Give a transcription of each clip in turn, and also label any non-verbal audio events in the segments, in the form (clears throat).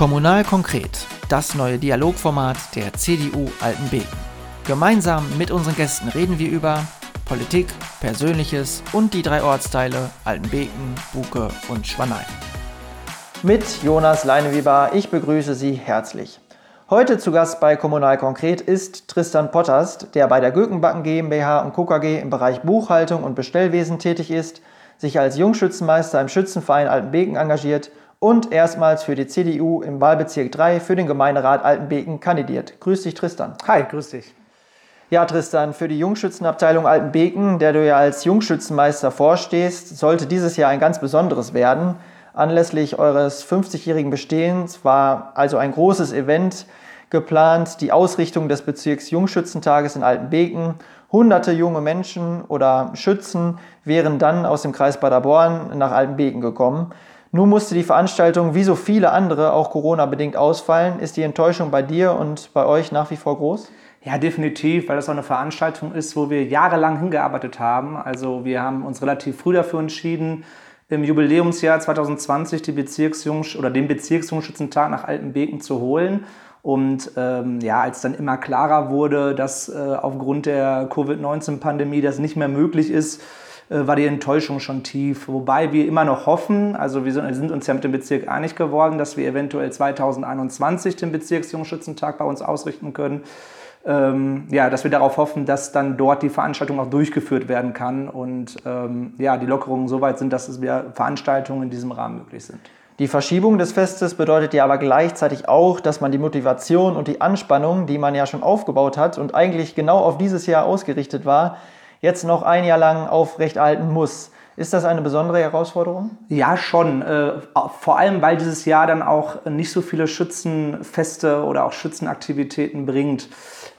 Kommunal konkret, das neue Dialogformat der CDU Altenbeken. Gemeinsam mit unseren Gästen reden wir über Politik, Persönliches und die drei Ortsteile Altenbeken, Buke und Schwanein. Mit Jonas Leineweber, ich begrüße Sie herzlich. Heute zu Gast bei Kommunal Konkret ist Tristan Potterst, der bei der Gökenbacken GmbH und KKG im Bereich Buchhaltung und Bestellwesen tätig ist, sich als Jungschützenmeister im Schützenverein Altenbeken engagiert und erstmals für die CDU im Wahlbezirk 3 für den Gemeinderat Altenbeken kandidiert. Grüß dich, Tristan. Hi, grüß dich. Ja, Tristan, für die Jungschützenabteilung Altenbeken, der du ja als Jungschützenmeister vorstehst, sollte dieses Jahr ein ganz besonderes werden. Anlässlich eures 50-jährigen Bestehens war also ein großes Event geplant, die Ausrichtung des Bezirks Jungschützentages in Altenbeken. Hunderte junge Menschen oder Schützen wären dann aus dem Kreis Paderborn nach Altenbeken gekommen. Nun musste die Veranstaltung wie so viele andere auch Corona-bedingt ausfallen. Ist die Enttäuschung bei dir und bei euch nach wie vor groß? Ja, definitiv, weil das auch eine Veranstaltung ist, wo wir jahrelang hingearbeitet haben. Also wir haben uns relativ früh dafür entschieden, im Jubiläumsjahr 2020 die Bezirksjungs oder den Bezirksjungschützentag nach Altenbeken zu holen. Und ähm, ja, als dann immer klarer wurde, dass äh, aufgrund der Covid-19-Pandemie das nicht mehr möglich ist, war die Enttäuschung schon tief. Wobei wir immer noch hoffen, also wir sind, sind uns ja mit dem Bezirk einig geworden, dass wir eventuell 2021 den Bezirksjungschützentag bei uns ausrichten können ähm, ja, dass wir darauf hoffen, dass dann dort die Veranstaltung auch durchgeführt werden kann und ähm, ja, die Lockerungen so weit sind, dass es wieder Veranstaltungen in diesem Rahmen möglich sind. Die Verschiebung des Festes bedeutet ja aber gleichzeitig auch, dass man die Motivation und die Anspannung, die man ja schon aufgebaut hat und eigentlich genau auf dieses Jahr ausgerichtet war, jetzt noch ein Jahr lang aufrechterhalten muss. Ist das eine besondere Herausforderung? Ja, schon. Äh, vor allem, weil dieses Jahr dann auch nicht so viele Schützenfeste oder auch Schützenaktivitäten bringt.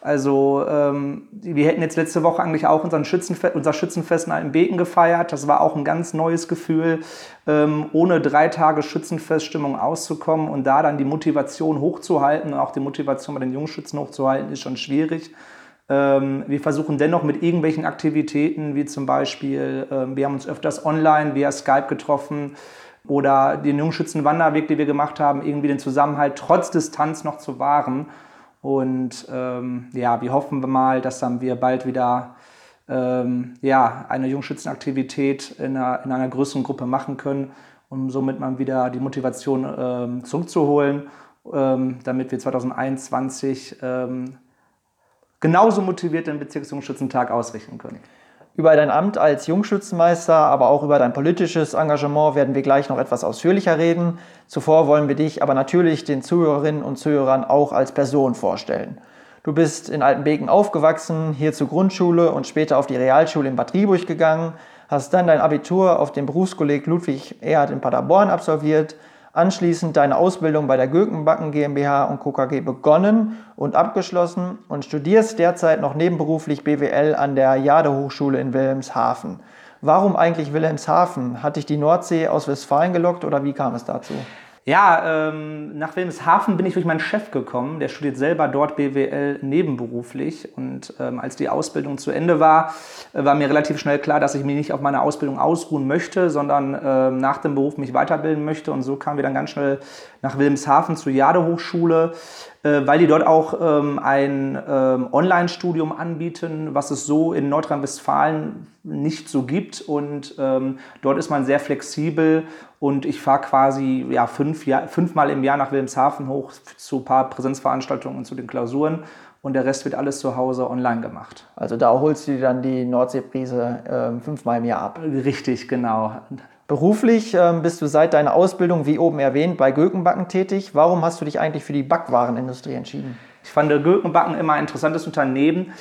Also ähm, wir hätten jetzt letzte Woche eigentlich auch unseren Schützenfe unser Schützenfest in Altenbeken gefeiert. Das war auch ein ganz neues Gefühl, ähm, ohne drei Tage Schützenfeststimmung auszukommen und da dann die Motivation hochzuhalten und auch die Motivation bei den Jungschützen hochzuhalten, ist schon schwierig. Ähm, wir versuchen dennoch mit irgendwelchen Aktivitäten, wie zum Beispiel, ähm, wir haben uns öfters online via Skype getroffen oder den Jungschützenwanderweg, den wir gemacht haben, irgendwie den Zusammenhalt trotz Distanz noch zu wahren. Und ähm, ja, wir hoffen mal, dass dann wir bald wieder ähm, ja, eine Jungschützenaktivität in einer, in einer größeren Gruppe machen können, um somit mal wieder die Motivation ähm, zurückzuholen, ähm, damit wir 2021 ähm, genauso motiviert den Bezirksjungschützentag ausrichten können. Über dein Amt als Jungschützenmeister, aber auch über dein politisches Engagement werden wir gleich noch etwas ausführlicher reden. Zuvor wollen wir dich aber natürlich den Zuhörerinnen und Zuhörern auch als Person vorstellen. Du bist in Altenbeken aufgewachsen, hier zur Grundschule und später auf die Realschule in Bad Rieburg gegangen, hast dann dein Abitur auf dem Berufskolleg Ludwig Erhard in Paderborn absolviert, anschließend deine Ausbildung bei der Gökenbacken GmbH und KKG begonnen und abgeschlossen und studierst derzeit noch nebenberuflich BWL an der Jade Hochschule in Wilhelmshaven. Warum eigentlich Wilhelmshaven? Hat dich die Nordsee aus Westfalen gelockt oder wie kam es dazu? Ja, ähm, nach Wilhelmshaven bin ich durch meinen Chef gekommen. Der studiert selber dort BWL nebenberuflich. Und ähm, als die Ausbildung zu Ende war, äh, war mir relativ schnell klar, dass ich mich nicht auf meine Ausbildung ausruhen möchte, sondern äh, nach dem Beruf mich weiterbilden möchte. Und so kamen wir dann ganz schnell nach Wilhelmshaven zur Jade Hochschule äh, weil die dort auch ähm, ein ähm, Online-Studium anbieten, was es so in Nordrhein-Westfalen nicht so gibt. Und ähm, dort ist man sehr flexibel und ich fahre quasi ja, fünf Jahr, fünfmal im Jahr nach Wilhelmshaven hoch zu ein paar Präsenzveranstaltungen und zu den Klausuren. Und der Rest wird alles zu Hause online gemacht. Also da holst du dir dann die Nordseeprise äh, fünfmal im Jahr ab. Richtig, genau. Beruflich ähm, bist du seit deiner Ausbildung, wie oben erwähnt, bei Gökenbacken tätig. Warum hast du dich eigentlich für die Backwarenindustrie entschieden? Ich fand Gökenbacken immer ein interessantes Unternehmen,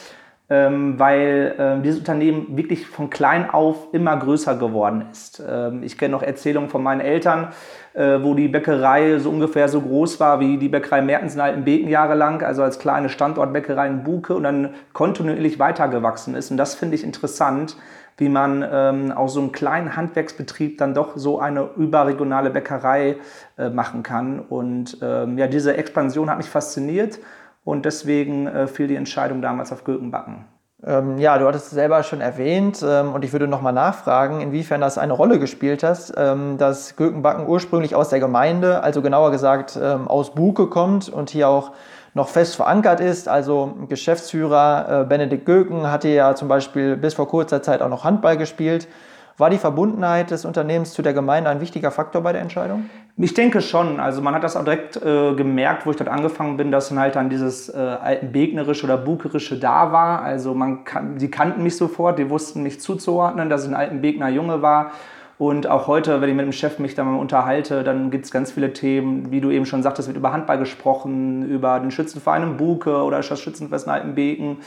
weil ähm, dieses Unternehmen wirklich von klein auf immer größer geworden ist. ich kenne noch Erzählungen von meinen Eltern, äh, wo die Bäckerei so ungefähr so groß war wie die Bäckerei Mertens in Altenbeken jahrelang, also als kleine Standortbäckerei in Buke und dann kontinuierlich weitergewachsen ist. Und das finde ich interessant, wie man ähm, aus so einem kleinen Handwerksbetrieb dann doch so eine überregionale Bäckerei äh, machen kann. Und ähm, ja, diese Expansion hat mich fasziniert und deswegen äh, fiel die Entscheidung damals auf Gürkenbacken. Ähm, ja, du hattest es selber schon erwähnt ähm, und ich würde nochmal nachfragen, inwiefern das eine Rolle gespielt hat, ähm, dass Gökenbacken ursprünglich aus der Gemeinde, also genauer gesagt ähm, aus Buke kommt und hier auch noch fest verankert ist. Also Geschäftsführer äh, Benedikt Göken hatte ja zum Beispiel bis vor kurzer Zeit auch noch Handball gespielt. War die Verbundenheit des Unternehmens zu der Gemeinde ein wichtiger Faktor bei der Entscheidung? Ich denke schon. Also man hat das auch direkt äh, gemerkt, wo ich dort angefangen bin, dass dann halt dann dieses äh, altenbegnerische oder bukerische da war. Also man kann, die kannten mich sofort, die wussten mich zuzuordnen, dass ich ein altenbegner Junge war. Und auch heute, wenn ich mit dem Chef mich da mal unterhalte, dann gibt es ganz viele Themen, wie du eben schon sagtest, wird über Handball gesprochen, über den Schützenverein in Buke oder das Schützenfest in Altenbeken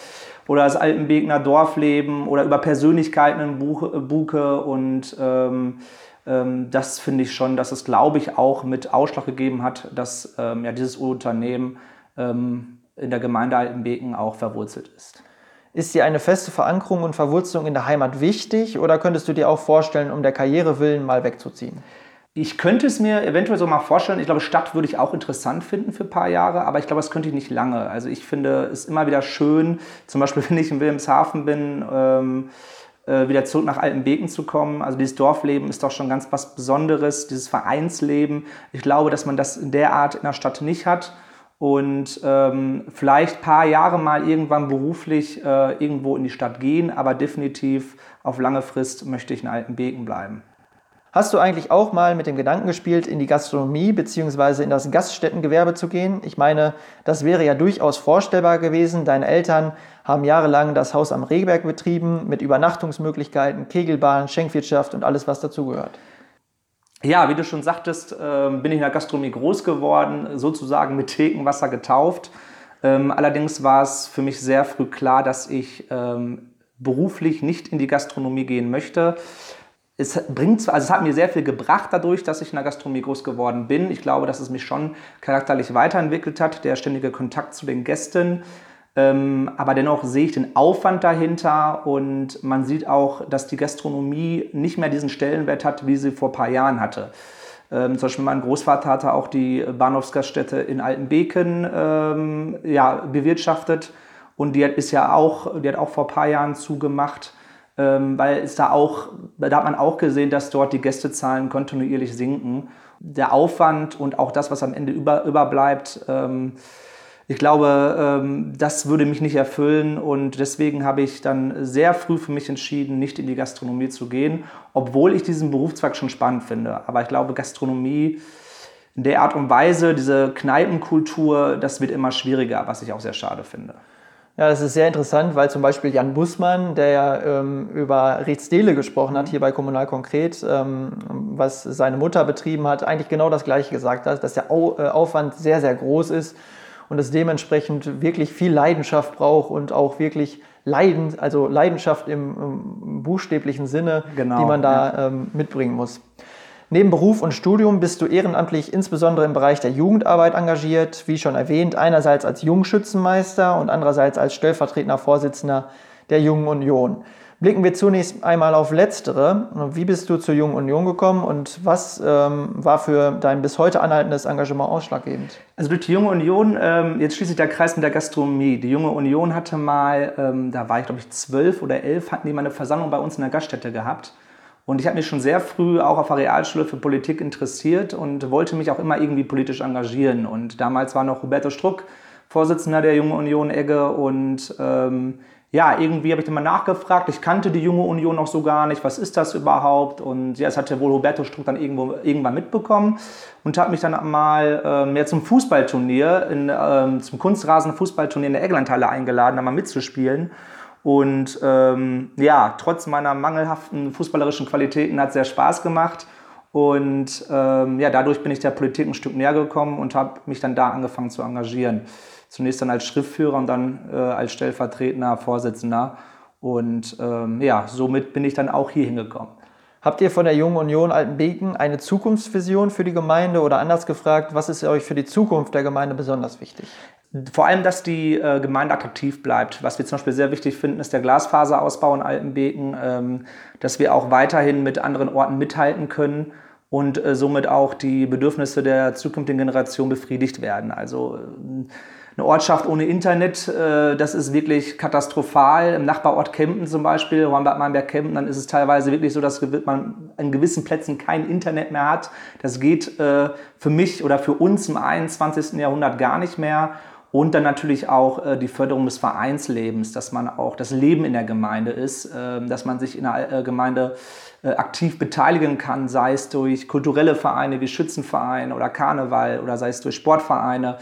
oder das Altenbekener Dorfleben oder über Persönlichkeiten in Buke. Und ähm, ähm, das finde ich schon, dass es, glaube ich, auch mit Ausschlag gegeben hat, dass ähm, ja, dieses Unternehmen ähm, in der Gemeinde Altenbeken auch verwurzelt ist. Ist dir eine feste Verankerung und Verwurzelung in der Heimat wichtig oder könntest du dir auch vorstellen, um der Karriere willen mal wegzuziehen? Ich könnte es mir eventuell so mal vorstellen. Ich glaube, Stadt würde ich auch interessant finden für ein paar Jahre, aber ich glaube, das könnte ich nicht lange. Also ich finde es immer wieder schön, zum Beispiel, (laughs) wenn ich in Wilhelmshaven bin, ähm, äh, wieder zurück nach Altenbeken zu kommen. Also dieses Dorfleben ist doch schon ganz was Besonderes, dieses Vereinsleben. Ich glaube, dass man das in der Art in der Stadt nicht hat und ähm, vielleicht ein paar Jahre mal irgendwann beruflich äh, irgendwo in die Stadt gehen, aber definitiv auf lange Frist möchte ich in Altenbeken bleiben. Hast du eigentlich auch mal mit dem Gedanken gespielt, in die Gastronomie bzw. in das Gaststättengewerbe zu gehen? Ich meine, das wäre ja durchaus vorstellbar gewesen. Deine Eltern haben jahrelang das Haus am Rehberg betrieben mit Übernachtungsmöglichkeiten, Kegelbahn, Schenkwirtschaft und alles, was dazugehört. Ja, wie du schon sagtest, ähm, bin ich in der Gastronomie groß geworden, sozusagen mit Thekenwasser getauft. Ähm, allerdings war es für mich sehr früh klar, dass ich ähm, beruflich nicht in die Gastronomie gehen möchte. Es bringt, also es hat mir sehr viel gebracht dadurch, dass ich in der Gastronomie groß geworden bin. Ich glaube, dass es mich schon charakterlich weiterentwickelt hat, der ständige Kontakt zu den Gästen. Ähm, aber dennoch sehe ich den Aufwand dahinter und man sieht auch, dass die Gastronomie nicht mehr diesen Stellenwert hat, wie sie vor ein paar Jahren hatte. Ähm, zum Beispiel mein Großvater hatte auch die Bahnhofsgaststätte in Altenbeken ähm, ja, bewirtschaftet und die hat bisher auch, die hat auch vor ein paar Jahren zugemacht, ähm, weil es da auch, da hat man auch gesehen, dass dort die Gästezahlen kontinuierlich sinken. Der Aufwand und auch das, was am Ende über, überbleibt, ähm, ich glaube, ähm, das würde mich nicht erfüllen und deswegen habe ich dann sehr früh für mich entschieden, nicht in die Gastronomie zu gehen, obwohl ich diesen Berufszweig schon spannend finde. Aber ich glaube, Gastronomie in der Art und Weise, diese Kneipenkultur, das wird immer schwieriger, was ich auch sehr schade finde. Ja, das ist sehr interessant, weil zum Beispiel Jan Bussmann, der ja ähm, über Riedstele gesprochen hat, hier bei Kommunal Konkret, ähm, was seine Mutter betrieben hat, eigentlich genau das Gleiche gesagt hat, dass der Au äh, Aufwand sehr, sehr groß ist und es dementsprechend wirklich viel Leidenschaft braucht und auch wirklich Leiden, also Leidenschaft im, im buchstäblichen Sinne, genau, die man da ja. ähm, mitbringen muss. Neben Beruf und Studium bist du ehrenamtlich insbesondere im Bereich der Jugendarbeit engagiert, wie schon erwähnt, einerseits als Jungschützenmeister und andererseits als stellvertretender Vorsitzender der Jungen Union. Blicken wir zunächst einmal auf Letztere. Wie bist du zur Jungen Union gekommen und was ähm, war für dein bis heute anhaltendes Engagement ausschlaggebend? Also durch die Junge Union, ähm, jetzt schließlich der Kreis mit der Gastronomie. Die Junge Union hatte mal, ähm, da war ich glaube ich zwölf oder elf, hatten die mal eine Versammlung bei uns in der Gaststätte gehabt. Und ich habe mich schon sehr früh auch auf der Realschule für Politik interessiert und wollte mich auch immer irgendwie politisch engagieren. Und damals war noch Huberto Struck Vorsitzender der Junge Union Egge und ähm, ja, irgendwie habe ich dann mal nachgefragt. Ich kannte die junge Union noch so gar nicht. Was ist das überhaupt? Und ja, das hatte wohl Roberto Struck dann irgendwo, irgendwann mitbekommen und hat mich dann mal ähm, ja, zum Fußballturnier, in, ähm, zum Kunstrasen-Fußballturnier in der Eglandhalle eingeladen, da mal mitzuspielen. Und ähm, ja, trotz meiner mangelhaften fußballerischen Qualitäten hat es sehr Spaß gemacht. Und ähm, ja, dadurch bin ich der Politik ein Stück näher gekommen und habe mich dann da angefangen zu engagieren zunächst dann als Schriftführer und dann äh, als stellvertretender Vorsitzender. Und ähm, ja, somit bin ich dann auch hier hingekommen. Habt ihr von der Jungen Union Altenbeken eine Zukunftsvision für die Gemeinde oder anders gefragt, was ist euch für die Zukunft der Gemeinde besonders wichtig? Vor allem, dass die äh, Gemeinde attraktiv bleibt. Was wir zum Beispiel sehr wichtig finden, ist der Glasfaserausbau in Altenbeken, ähm, dass wir auch weiterhin mit anderen Orten mithalten können und äh, somit auch die Bedürfnisse der zukünftigen Generation befriedigt werden. Also äh, eine Ortschaft ohne Internet, äh, das ist wirklich katastrophal. Im Nachbarort Kempten zum Beispiel, Hornbad Meinberg Kempten, dann ist es teilweise wirklich so, dass man an gewissen Plätzen kein Internet mehr hat. Das geht äh, für mich oder für uns im 21. Jahrhundert gar nicht mehr. Und dann natürlich auch äh, die Förderung des Vereinslebens, dass man auch das Leben in der Gemeinde ist, äh, dass man sich in der Gemeinde aktiv beteiligen kann, sei es durch kulturelle Vereine wie Schützenverein oder Karneval oder sei es durch Sportvereine.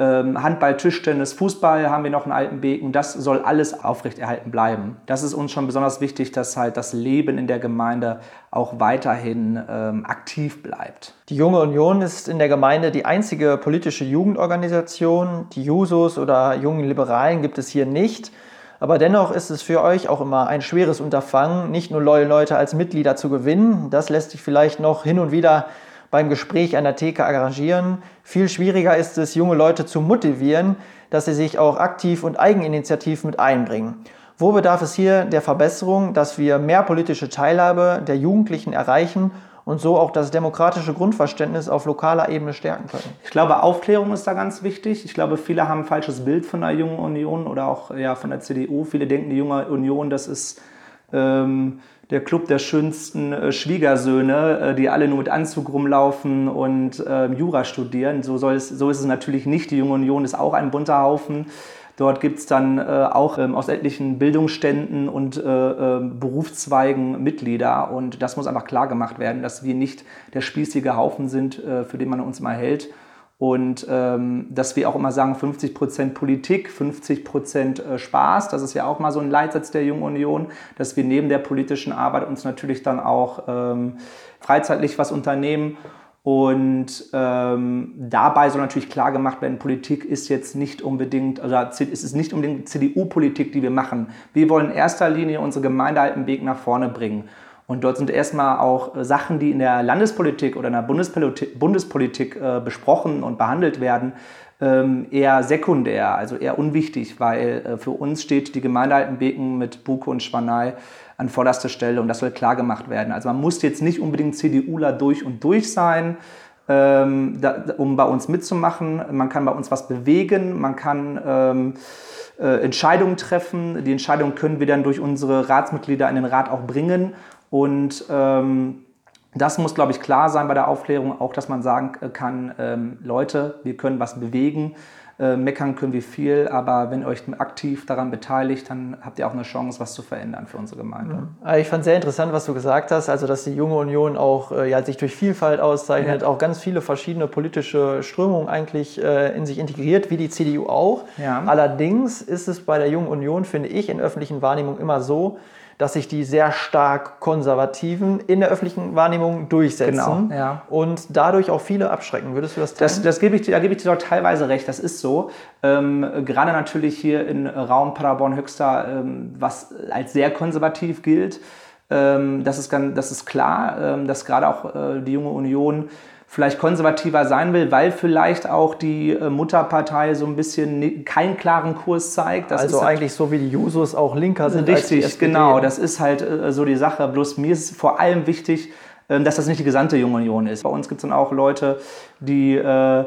Ähm, Handball, Tischtennis, Fußball haben wir noch in Altenbeken. Das soll alles aufrechterhalten bleiben. Das ist uns schon besonders wichtig, dass halt das Leben in der Gemeinde auch weiterhin ähm, aktiv bleibt. Die Junge Union ist in der Gemeinde die einzige politische Jugendorganisation. Die Jusos oder jungen Liberalen gibt es hier nicht. Aber dennoch ist es für euch auch immer ein schweres Unterfangen, nicht nur neue Leute als Mitglieder zu gewinnen. Das lässt sich vielleicht noch hin und wieder beim Gespräch an der Theke arrangieren. Viel schwieriger ist es, junge Leute zu motivieren, dass sie sich auch aktiv und eigeninitiativ mit einbringen. Wo bedarf es hier der Verbesserung, dass wir mehr politische Teilhabe der Jugendlichen erreichen und so auch das demokratische Grundverständnis auf lokaler Ebene stärken können? Ich glaube, Aufklärung ist da ganz wichtig. Ich glaube, viele haben ein falsches Bild von der Jungen Union oder auch ja, von der CDU. Viele denken, die Junge Union, das ist ähm, der Club der schönsten äh, Schwiegersöhne, äh, die alle nur mit Anzug rumlaufen und äh, Jura studieren. So, soll es, so ist es natürlich nicht. Die Junge Union ist auch ein bunter Haufen. Dort gibt es dann äh, auch ähm, aus etlichen Bildungsständen und äh, ähm, Berufszweigen Mitglieder. Und das muss einfach klar gemacht werden, dass wir nicht der spießige Haufen sind, äh, für den man uns mal hält. Und ähm, dass wir auch immer sagen, 50 Prozent Politik, 50 Prozent äh, Spaß. Das ist ja auch mal so ein Leitsatz der Jungen Union, dass wir neben der politischen Arbeit uns natürlich dann auch ähm, freizeitlich was unternehmen. Und ähm, dabei soll natürlich klar gemacht werden, Politik ist jetzt nicht unbedingt, oder es ist nicht unbedingt CDU-Politik, die wir machen. Wir wollen in erster Linie unsere Gemeinde Altenweg nach vorne bringen. Und dort sind erstmal auch äh, Sachen, die in der Landespolitik oder in der Bundespolitik, Bundespolitik äh, besprochen und behandelt werden, ähm, eher sekundär, also eher unwichtig, weil äh, für uns steht die Gemeinde Altenbeken mit Buke und Schwanei an vorderster Stelle und das soll klar gemacht werden. Also man muss jetzt nicht unbedingt CDUler durch und durch sein, ähm, da, um bei uns mitzumachen. Man kann bei uns was bewegen, man kann ähm, äh, Entscheidungen treffen. Die Entscheidungen können wir dann durch unsere Ratsmitglieder in den Rat auch bringen und ähm, das muss, glaube ich, klar sein bei der Aufklärung, auch dass man sagen kann, ähm, Leute, wir können was bewegen, äh, meckern können wir viel, aber wenn ihr euch aktiv daran beteiligt, dann habt ihr auch eine Chance, was zu verändern für unsere Gemeinde. Ja. Ich fand sehr interessant, was du gesagt hast, also dass die junge Union auch äh, ja, sich durch Vielfalt auszeichnet, ja. auch ganz viele verschiedene politische Strömungen eigentlich äh, in sich integriert, wie die CDU auch. Ja. Allerdings ist es bei der jungen Union, finde ich, in öffentlichen Wahrnehmungen immer so, dass sich die sehr stark Konservativen in der öffentlichen Wahrnehmung durchsetzen genau, ja. und dadurch auch viele abschrecken. Würdest du das teilen? Das, das gebe ich, da gebe ich dir doch teilweise recht, das ist so. Ähm, gerade natürlich hier in Raum Paderborn-Höxter, ähm, was als sehr konservativ gilt. Ähm, das, ist, das ist klar, ähm, dass gerade auch äh, die junge Union vielleicht konservativer sein will, weil vielleicht auch die äh, Mutterpartei so ein bisschen keinen klaren Kurs zeigt. Das also eigentlich so wie die Jusos auch linker sind. Richtig, genau. Das ist halt äh, so die Sache. Bloß mir ist vor allem wichtig, ähm, dass das nicht die gesamte Junge Union ist. Bei uns gibt es dann auch Leute, die äh,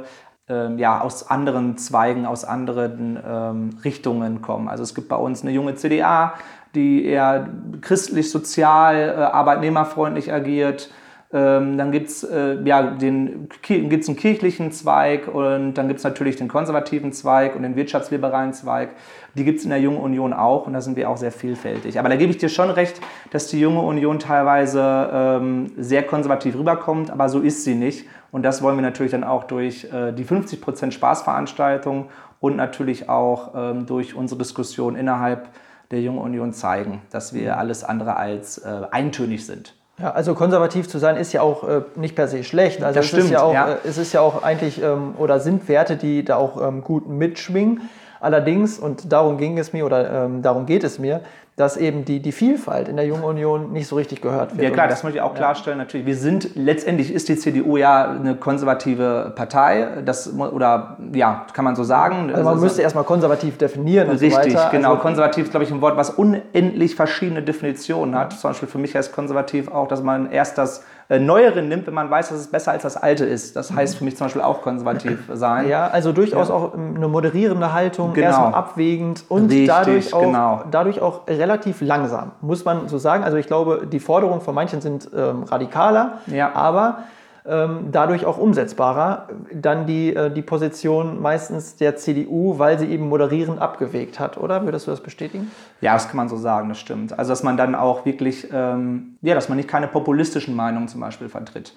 äh, ja, aus anderen Zweigen, aus anderen ähm, Richtungen kommen. Also es gibt bei uns eine junge CDA, die eher christlich-sozial, äh, arbeitnehmerfreundlich agiert. Ähm, dann gibt es äh, ja, den, gibt's einen kirchlichen Zweig und dann gibt es natürlich den konservativen Zweig und den wirtschaftsliberalen Zweig. Die gibt es in der Jungen Union auch und da sind wir auch sehr vielfältig. Aber da gebe ich dir schon recht, dass die Junge Union teilweise ähm, sehr konservativ rüberkommt, aber so ist sie nicht. Und das wollen wir natürlich dann auch durch äh, die 50% Spaßveranstaltung und natürlich auch ähm, durch unsere Diskussion innerhalb der Jungen Union zeigen, dass wir alles andere als äh, eintönig sind. Ja, also konservativ zu sein ist ja auch äh, nicht per se schlecht. Also das es stimmt, ist ja auch, ja. Äh, es ist ja auch eigentlich ähm, oder sind Werte, die da auch ähm, gut mitschwingen. Allerdings, und darum ging es mir oder ähm, darum geht es mir, dass eben die, die Vielfalt in der Jungen Union nicht so richtig gehört wird. Ja klar, das möchte ich auch klarstellen. Ja. Natürlich, wir sind letztendlich ist die CDU ja eine konservative Partei. Das oder ja, kann man so sagen. Also man also, müsste erstmal konservativ definieren. Richtig, und so weiter. genau. Also, konservativ ist glaube ich ein Wort, was unendlich verschiedene Definitionen hat. Zum Beispiel für mich heißt konservativ auch, dass man erst das Neueren nimmt, wenn man weiß, dass es besser als das Alte ist. Das heißt für mich zum Beispiel auch konservativ (clears throat) sein. Ja, also durchaus ja. auch eine moderierende Haltung, genau. erstmal abwägend und Richtig, dadurch, auch, genau. dadurch auch relativ langsam, muss man so sagen. Also ich glaube, die Forderungen von manchen sind ähm, radikaler, ja. aber ähm, dadurch auch umsetzbarer. Dann die, äh, die Position meistens der CDU, weil sie eben moderierend abgewegt hat, oder? Würdest du das bestätigen? Ja, das kann man so sagen, das stimmt. Also dass man dann auch wirklich, ähm, ja, dass man nicht keine populistischen Meinungen zum Beispiel vertritt.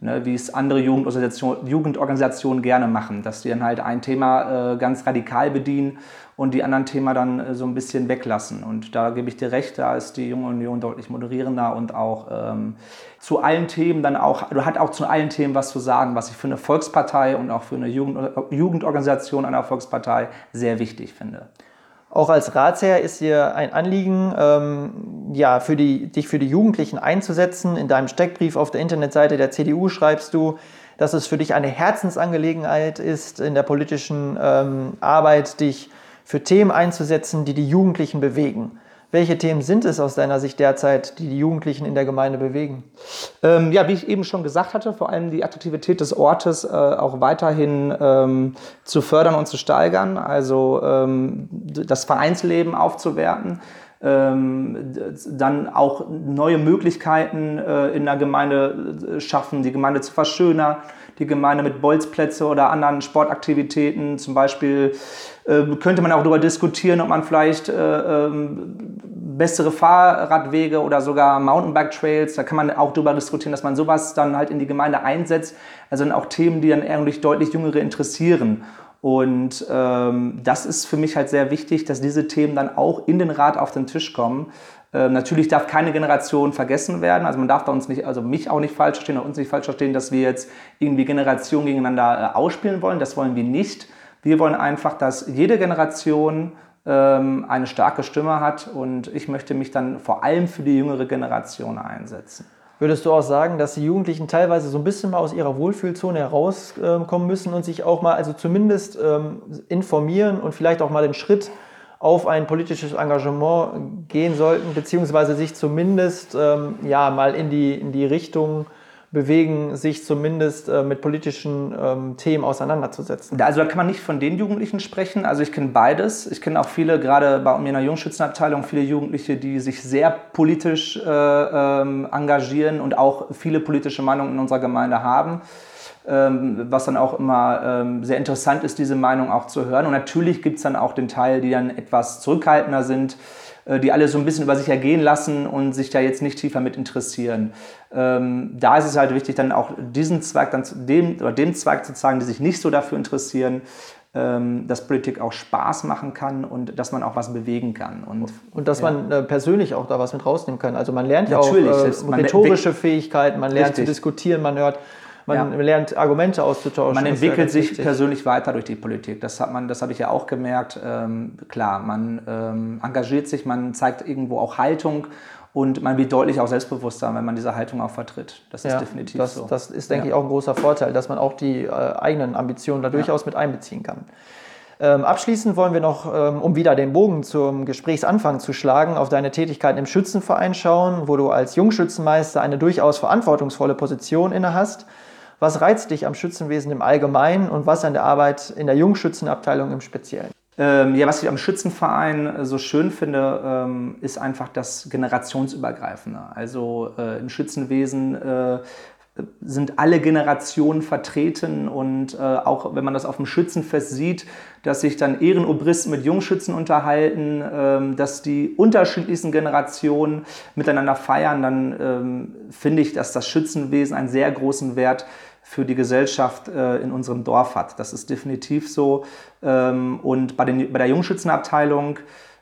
Ne, wie es andere Jugendorganisationen, Jugendorganisationen gerne machen, dass die dann halt ein Thema äh, ganz radikal bedienen und die anderen Themen dann äh, so ein bisschen weglassen. Und da gebe ich dir recht, da ist die Junge Union deutlich moderierender und auch ähm, zu allen Themen dann auch, du hat auch zu allen Themen was zu sagen, was ich für eine Volkspartei und auch für eine Jugend, Jugendorganisation einer Volkspartei sehr wichtig finde. Auch als Ratsherr ist dir ein Anliegen, ähm, ja, für die, dich für die Jugendlichen einzusetzen. In deinem Steckbrief auf der Internetseite der CDU schreibst du, dass es für dich eine Herzensangelegenheit ist, in der politischen ähm, Arbeit dich für Themen einzusetzen, die die Jugendlichen bewegen. Welche Themen sind es aus deiner Sicht derzeit, die die Jugendlichen in der Gemeinde bewegen? Ähm, ja, wie ich eben schon gesagt hatte, vor allem die Attraktivität des Ortes äh, auch weiterhin ähm, zu fördern und zu steigern, also ähm, das Vereinsleben aufzuwerten. Ähm, dann auch neue Möglichkeiten äh, in der Gemeinde äh, schaffen, die Gemeinde zu verschönern, die Gemeinde mit Bolzplätze oder anderen Sportaktivitäten. Zum Beispiel äh, könnte man auch darüber diskutieren, ob man vielleicht äh, ähm, bessere Fahrradwege oder sogar Mountainbike-Trails, da kann man auch darüber diskutieren, dass man sowas dann halt in die Gemeinde einsetzt. Also dann auch Themen, die dann eigentlich deutlich Jüngere interessieren. Und ähm, das ist für mich halt sehr wichtig, dass diese Themen dann auch in den Rat auf den Tisch kommen. Ähm, natürlich darf keine Generation vergessen werden. Also man darf da uns nicht, also mich auch nicht falsch verstehen oder uns nicht falsch verstehen, dass wir jetzt irgendwie Generationen gegeneinander äh, ausspielen wollen. Das wollen wir nicht. Wir wollen einfach, dass jede Generation ähm, eine starke Stimme hat und ich möchte mich dann vor allem für die jüngere Generation einsetzen. Würdest du auch sagen, dass die Jugendlichen teilweise so ein bisschen mal aus ihrer Wohlfühlzone herauskommen müssen und sich auch mal, also zumindest ähm, informieren und vielleicht auch mal den Schritt auf ein politisches Engagement gehen sollten, beziehungsweise sich zumindest ähm, ja, mal in die, in die Richtung bewegen, sich zumindest äh, mit politischen ähm, Themen auseinanderzusetzen. Also da kann man nicht von den Jugendlichen sprechen. Also ich kenne beides. Ich kenne auch viele, gerade bei mir in der Jungschützenabteilung, viele Jugendliche, die sich sehr politisch äh, ähm, engagieren und auch viele politische Meinungen in unserer Gemeinde haben. Ähm, was dann auch immer ähm, sehr interessant ist, diese Meinung auch zu hören. Und natürlich gibt es dann auch den Teil, die dann etwas zurückhaltender sind, die alle so ein bisschen über sich ergehen lassen und sich da jetzt nicht tiefer mit interessieren. Ähm, da ist es halt wichtig, dann auch diesen Zweig, dann dem, oder dem Zweig zu zeigen, die sich nicht so dafür interessieren, ähm, dass Politik auch Spaß machen kann und dass man auch was bewegen kann. Und, und dass ja. man äh, persönlich auch da was mit rausnehmen kann. Also man lernt ja auch äh, rhetorische Fähigkeiten, man lernt Richtig. zu diskutieren, man hört man ja. lernt Argumente auszutauschen. Man entwickelt sich wichtig. persönlich weiter durch die Politik. Das hat man, das habe ich ja auch gemerkt. Ähm, klar, man ähm, engagiert sich, man zeigt irgendwo auch Haltung und man wird deutlich auch selbstbewusster, wenn man diese Haltung auch vertritt. Das ist ja, definitiv das, so. Das ist, denke ja. ich, auch ein großer Vorteil, dass man auch die äh, eigenen Ambitionen da durchaus mit einbeziehen kann. Ähm, abschließend wollen wir noch, ähm, um wieder den Bogen zum Gesprächsanfang zu schlagen, auf deine Tätigkeit im Schützenverein schauen, wo du als Jungschützenmeister eine durchaus verantwortungsvolle Position inne hast. Was reizt dich am Schützenwesen im Allgemeinen und was an der Arbeit in der Jungschützenabteilung im Speziellen? Ähm, ja, was ich am Schützenverein so schön finde, ähm, ist einfach das Generationsübergreifende. Also äh, im Schützenwesen äh, sind alle Generationen vertreten und äh, auch wenn man das auf dem Schützenfest sieht, dass sich dann Ehrenobristen mit Jungschützen unterhalten, ähm, dass die unterschiedlichsten Generationen miteinander feiern, dann ähm, finde ich, dass das Schützenwesen einen sehr großen Wert für die Gesellschaft äh, in unserem Dorf hat. Das ist definitiv so. Ähm, und bei, den, bei der Jungschützenabteilung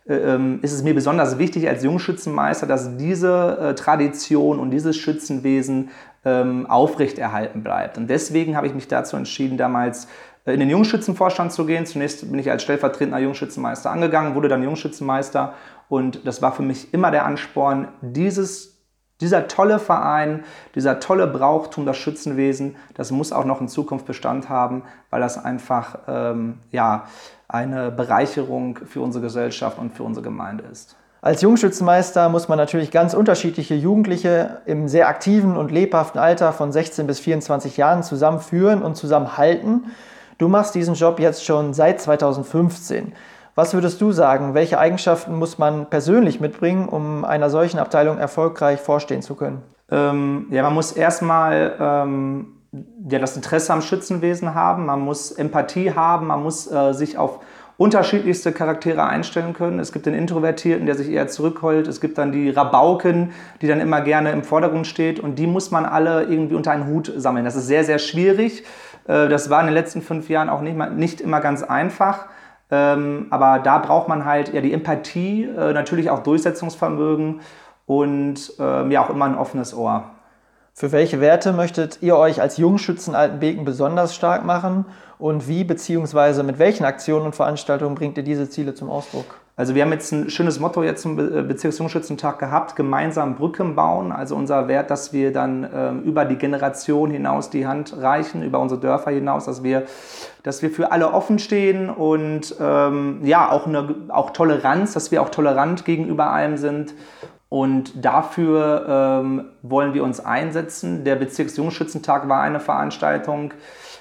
äh, ähm, ist es mir besonders wichtig als Jungschützenmeister, dass diese äh, Tradition und dieses Schützenwesen ähm, aufrechterhalten bleibt. Und deswegen habe ich mich dazu entschieden, damals äh, in den Jungschützenvorstand zu gehen. Zunächst bin ich als stellvertretender Jungschützenmeister angegangen, wurde dann Jungschützenmeister und das war für mich immer der Ansporn, dieses dieser tolle Verein, dieser tolle Brauchtum, das Schützenwesen, das muss auch noch in Zukunft Bestand haben, weil das einfach ähm, ja, eine Bereicherung für unsere Gesellschaft und für unsere Gemeinde ist. Als Jungschützenmeister muss man natürlich ganz unterschiedliche Jugendliche im sehr aktiven und lebhaften Alter von 16 bis 24 Jahren zusammenführen und zusammenhalten. Du machst diesen Job jetzt schon seit 2015. Was würdest du sagen, welche Eigenschaften muss man persönlich mitbringen, um einer solchen Abteilung erfolgreich vorstehen zu können? Ähm, ja, man muss erstmal ähm, ja, das Interesse am Schützenwesen haben, man muss Empathie haben, man muss äh, sich auf unterschiedlichste Charaktere einstellen können. Es gibt den Introvertierten, der sich eher zurückholt. Es gibt dann die Rabauken, die dann immer gerne im Vordergrund steht. Und die muss man alle irgendwie unter einen Hut sammeln. Das ist sehr, sehr schwierig. Äh, das war in den letzten fünf Jahren auch nicht, nicht immer ganz einfach. Ähm, aber da braucht man halt ja die Empathie, äh, natürlich auch Durchsetzungsvermögen und ähm, ja auch immer ein offenes Ohr. Für welche Werte möchtet ihr euch als Jungschützen Altenbeken besonders stark machen und wie bzw. mit welchen Aktionen und Veranstaltungen bringt ihr diese Ziele zum Ausdruck? Also wir haben jetzt ein schönes Motto jetzt zum äh, Bezirksjungschützentag gehabt, gemeinsam Brücken bauen. Also unser Wert, dass wir dann ähm, über die Generation hinaus die Hand reichen, über unsere Dörfer hinaus, dass wir, dass wir für alle offen stehen und ähm, ja, auch, eine, auch Toleranz, dass wir auch tolerant gegenüber allem sind. Und dafür ähm, wollen wir uns einsetzen. Der Bezirksjungschützentag war eine Veranstaltung,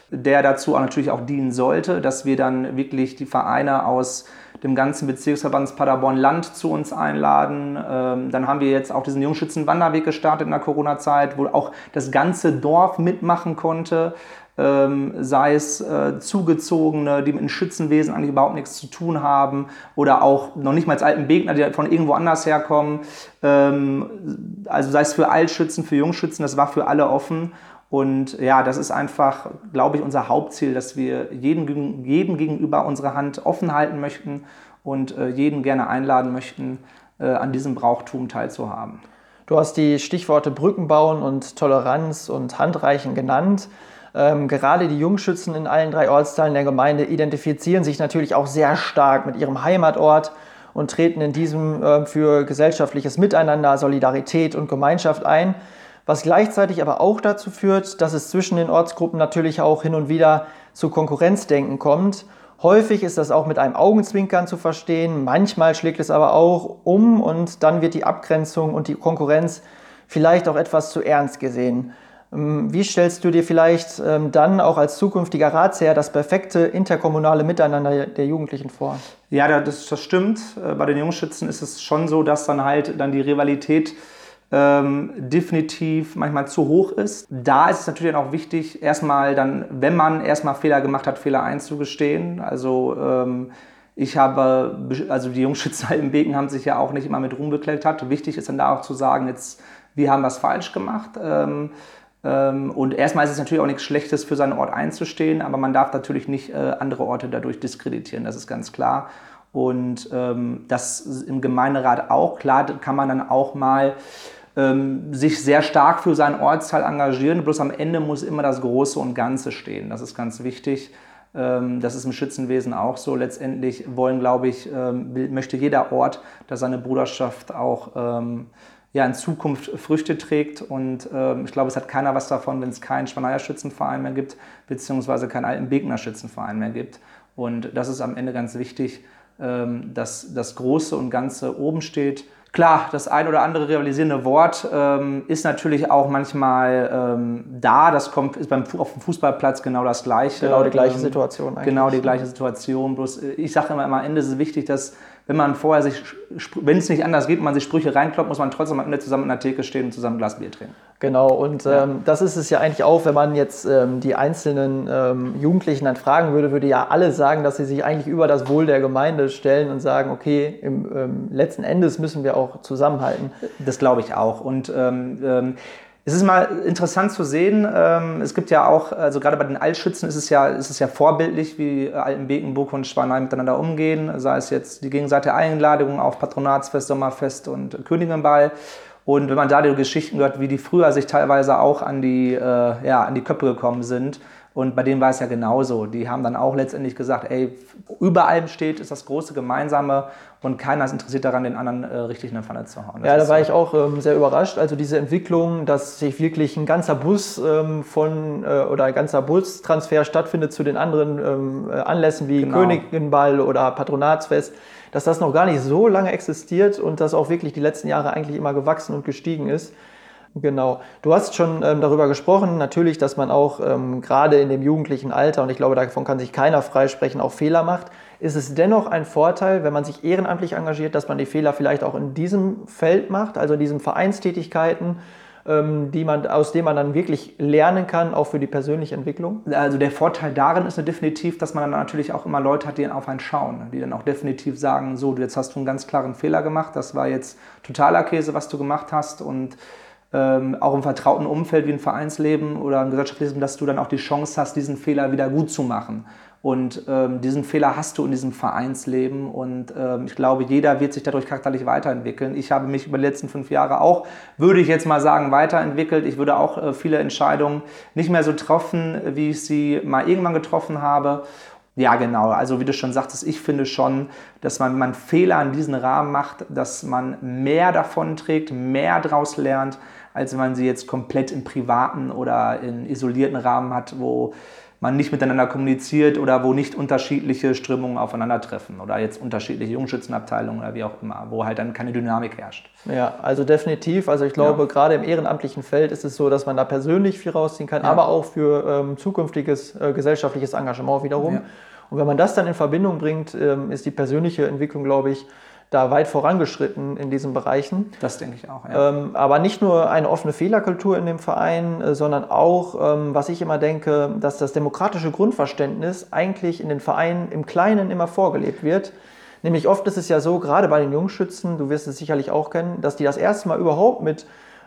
der dazu auch natürlich auch dienen sollte, dass wir dann wirklich die Vereine aus dem ganzen Bezirksverband Paderborn Land zu uns einladen. Ähm, dann haben wir jetzt auch diesen Jungschützen-Wanderweg gestartet in der Corona-Zeit, wo auch das ganze Dorf mitmachen konnte ähm, sei es äh, Zugezogene, die mit dem Schützenwesen eigentlich überhaupt nichts zu tun haben oder auch noch nicht mal als alten Begner, die von irgendwo anders herkommen. Ähm, also sei es für Altschützen, für Jungschützen, das war für alle offen. Und ja, das ist einfach, glaube ich, unser Hauptziel, dass wir jedem, jedem gegenüber unsere Hand offen halten möchten und äh, jeden gerne einladen möchten, äh, an diesem Brauchtum teilzuhaben. Du hast die Stichworte Brücken bauen und Toleranz und Handreichen genannt. Ähm, gerade die Jungschützen in allen drei Ortsteilen der Gemeinde identifizieren sich natürlich auch sehr stark mit ihrem Heimatort und treten in diesem äh, für gesellschaftliches Miteinander, Solidarität und Gemeinschaft ein, was gleichzeitig aber auch dazu führt, dass es zwischen den Ortsgruppen natürlich auch hin und wieder zu Konkurrenzdenken kommt. Häufig ist das auch mit einem Augenzwinkern zu verstehen, manchmal schlägt es aber auch um und dann wird die Abgrenzung und die Konkurrenz vielleicht auch etwas zu ernst gesehen. Ähm, wie stellst du dir vielleicht ähm, dann auch als zukünftiger Ratsherr das perfekte interkommunale Miteinander der Jugendlichen vor? Ja, das, das stimmt. Äh, bei den Jungschützen ist es schon so, dass dann halt dann die Rivalität ähm, definitiv manchmal zu hoch ist. Da ist es natürlich auch wichtig, erstmal dann, wenn man erstmal Fehler gemacht hat, Fehler einzugestehen. Also ähm, ich habe, also die Jungschützen (laughs) im Beken haben sich ja auch nicht immer mit Ruhm bekleckert. Wichtig ist dann da auch zu sagen, jetzt, wir haben was falsch gemacht. Ähm, ähm, und erstmal ist es natürlich auch nichts Schlechtes, für seinen Ort einzustehen, aber man darf natürlich nicht äh, andere Orte dadurch diskreditieren, das ist ganz klar. Und ähm, das im Gemeinderat auch. Klar kann man dann auch mal ähm, sich sehr stark für seinen Ortsteil engagieren, bloß am Ende muss immer das Große und Ganze stehen. Das ist ganz wichtig. Ähm, das ist im Schützenwesen auch so. Letztendlich wollen, glaube ich, ähm, möchte jeder Ort, dass seine Bruderschaft auch ähm, ja, in Zukunft Früchte trägt. Und ähm, ich glaube, es hat keiner was davon, wenn es keinen Schwaneyer Schützenverein mehr gibt, beziehungsweise keinen alten Begner Schützenverein mehr gibt. Und das ist am Ende ganz wichtig, ähm, dass das Große und Ganze oben steht. Klar, das ein oder andere rivalisierende Wort ähm, ist natürlich auch manchmal ähm, da. Das kommt, ist beim, auf dem Fußballplatz genau das Gleiche. Genau die gleiche ähm, Situation eigentlich. Genau die gleiche Situation. Bloß äh, ich sage immer, am Ende ist es wichtig, dass wenn man vorher sich, wenn es nicht anders geht, man sich Sprüche reinkloppt, muss man trotzdem am Ende zusammen in der Theke stehen und zusammen ein Glas Bier trinken. Genau, und ja. ähm, das ist es ja eigentlich auch, wenn man jetzt ähm, die einzelnen ähm, Jugendlichen dann fragen würde, würde ja alle sagen, dass sie sich eigentlich über das Wohl der Gemeinde stellen und sagen, okay, im ähm, letzten Endes müssen wir auch zusammenhalten. Das glaube ich auch. Und ähm, ähm, es ist mal interessant zu sehen, ähm, es gibt ja auch, also gerade bei den Altschützen ist es ja, ist es ja vorbildlich, wie Altenbekenburg und Schwanheim miteinander umgehen, sei es jetzt die gegenseitige Einladung auf Patronatsfest, Sommerfest und Königinball. Und wenn man da die Geschichten hört, wie die früher sich teilweise auch an die, äh, ja, an die Köpfe gekommen sind, Und bei denen war es ja genauso. Die haben dann auch letztendlich gesagt, ey, über allem steht, ist das große Gemeinsame und keiner ist interessiert daran, den anderen äh, richtig in der Pfanne zu hauen. Das ja, da war so. ich auch ähm, sehr überrascht. Also diese Entwicklung, dass sich wirklich ein ganzer Bus ähm, von äh, oder ein ganzer Bustransfer stattfindet zu den anderen ähm, äh, Anlässen wie genau. Königinball oder Patronatsfest, dass das noch gar nicht so lange existiert und das auch wirklich die letzten Jahre eigentlich immer gewachsen und gestiegen ist. Genau. Du hast schon ähm, darüber gesprochen, natürlich, dass man auch ähm, gerade in dem jugendlichen Alter, und ich glaube, davon kann sich keiner freisprechen, auch Fehler macht. Ist es dennoch ein Vorteil, wenn man sich ehrenamtlich engagiert, dass man die Fehler vielleicht auch in diesem Feld macht, also in diesen Vereinstätigkeiten, ähm, die man, aus denen man dann wirklich lernen kann, auch für die persönliche Entwicklung? Also der Vorteil darin ist definitiv, dass man dann natürlich auch immer Leute hat, die dann auf einen schauen, die dann auch definitiv sagen, so, jetzt hast du einen ganz klaren Fehler gemacht, das war jetzt totaler Käse, was du gemacht hast und ähm, auch im vertrauten Umfeld wie ein Vereinsleben oder ein gesellschaftliches, dass du dann auch die Chance hast, diesen Fehler wieder gut zu machen. Und ähm, diesen Fehler hast du in diesem Vereinsleben und ähm, ich glaube, jeder wird sich dadurch charakterlich weiterentwickeln. Ich habe mich über die letzten fünf Jahre auch, würde ich jetzt mal sagen, weiterentwickelt. Ich würde auch äh, viele Entscheidungen nicht mehr so treffen, wie ich sie mal irgendwann getroffen habe. Ja, genau. Also wie du schon sagtest, ich finde schon, dass man, wenn man Fehler in diesen Rahmen macht, dass man mehr davon trägt, mehr daraus lernt, als wenn man sie jetzt komplett im privaten oder in isolierten Rahmen hat, wo man nicht miteinander kommuniziert oder wo nicht unterschiedliche Strömungen aufeinandertreffen oder jetzt unterschiedliche Jungschützenabteilungen oder wie auch immer, wo halt dann keine Dynamik herrscht. Ja, also definitiv. Also ich glaube, ja. gerade im ehrenamtlichen Feld ist es so, dass man da persönlich viel rausziehen kann, ja. aber auch für ähm, zukünftiges äh, gesellschaftliches Engagement wiederum. Ja. Und wenn man das dann in Verbindung bringt, ähm, ist die persönliche Entwicklung, glaube ich, da weit vorangeschritten in diesen Bereichen. Das denke ich auch. Ja. Ähm, aber nicht nur eine offene Fehlerkultur in dem Verein, äh, sondern auch, ähm, was ich immer denke, dass das demokratische Grundverständnis eigentlich in den Vereinen im Kleinen immer vorgelebt wird. Nämlich oft ist es ja so, gerade bei den Jungschützen, du wirst es sicherlich auch kennen, dass die das erste Mal überhaupt mit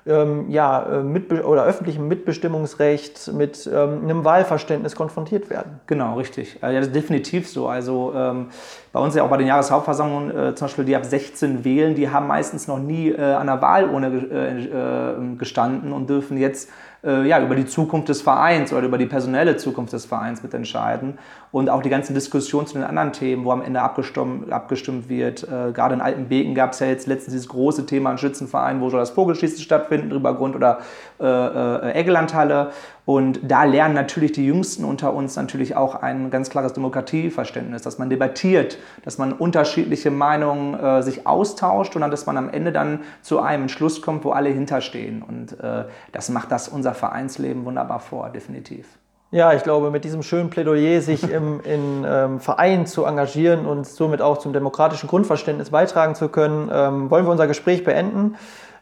ähm, ja, äh, mit, oder öffentlichem Mitbestimmungsrecht, mit ähm, einem Wahlverständnis konfrontiert werden. Genau, richtig. Ja, das ist definitiv so. Also ähm, bei uns ja auch bei den Jahreshauptversammlungen äh, zum Beispiel, die ab 16 wählen, die haben meistens noch nie äh, an der Wahlurne äh, äh, gestanden und dürfen jetzt äh, ja, über die Zukunft des Vereins oder über die personelle Zukunft des Vereins mitentscheiden. Und auch die ganzen Diskussionen zu den anderen Themen, wo am Ende abgestimmt, abgestimmt wird. Äh, gerade in Altenbeken gab es ja jetzt letztens dieses große Thema an Schützenverein, wo soll das Vogelschießen stattfinden, drüber Grund oder äh, äh, Eggelandhalle. Und da lernen natürlich die Jüngsten unter uns natürlich auch ein ganz klares Demokratieverständnis, dass man debattiert, dass man unterschiedliche Meinungen äh, sich austauscht und dann, dass man am Ende dann zu einem Entschluss kommt, wo alle hinterstehen. Und äh, das macht das unser Vereinsleben wunderbar vor, definitiv. Ja, ich glaube, mit diesem schönen Plädoyer, sich (laughs) im in, ähm, Vereinen zu engagieren und somit auch zum demokratischen Grundverständnis beitragen zu können, ähm, wollen wir unser Gespräch beenden.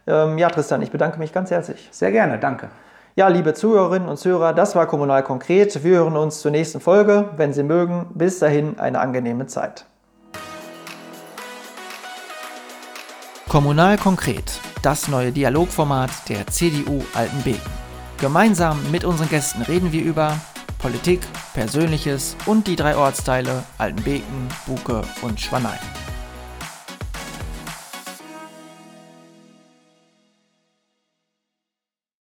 Ähm, ja, Tristan, ich bedanke mich ganz herzlich. Sehr gerne, danke. Ja, liebe Zuhörerinnen und Zuhörer, das war Kommunal konkret. Wir hören uns zur nächsten Folge, wenn Sie mögen. Bis dahin eine angenehme Zeit. Kommunal konkret, das neue Dialogformat der CDU Altenbeken. Gemeinsam mit unseren Gästen reden wir über Politik, Persönliches und die drei Ortsteile Altenbeken, Buke und Schwanein.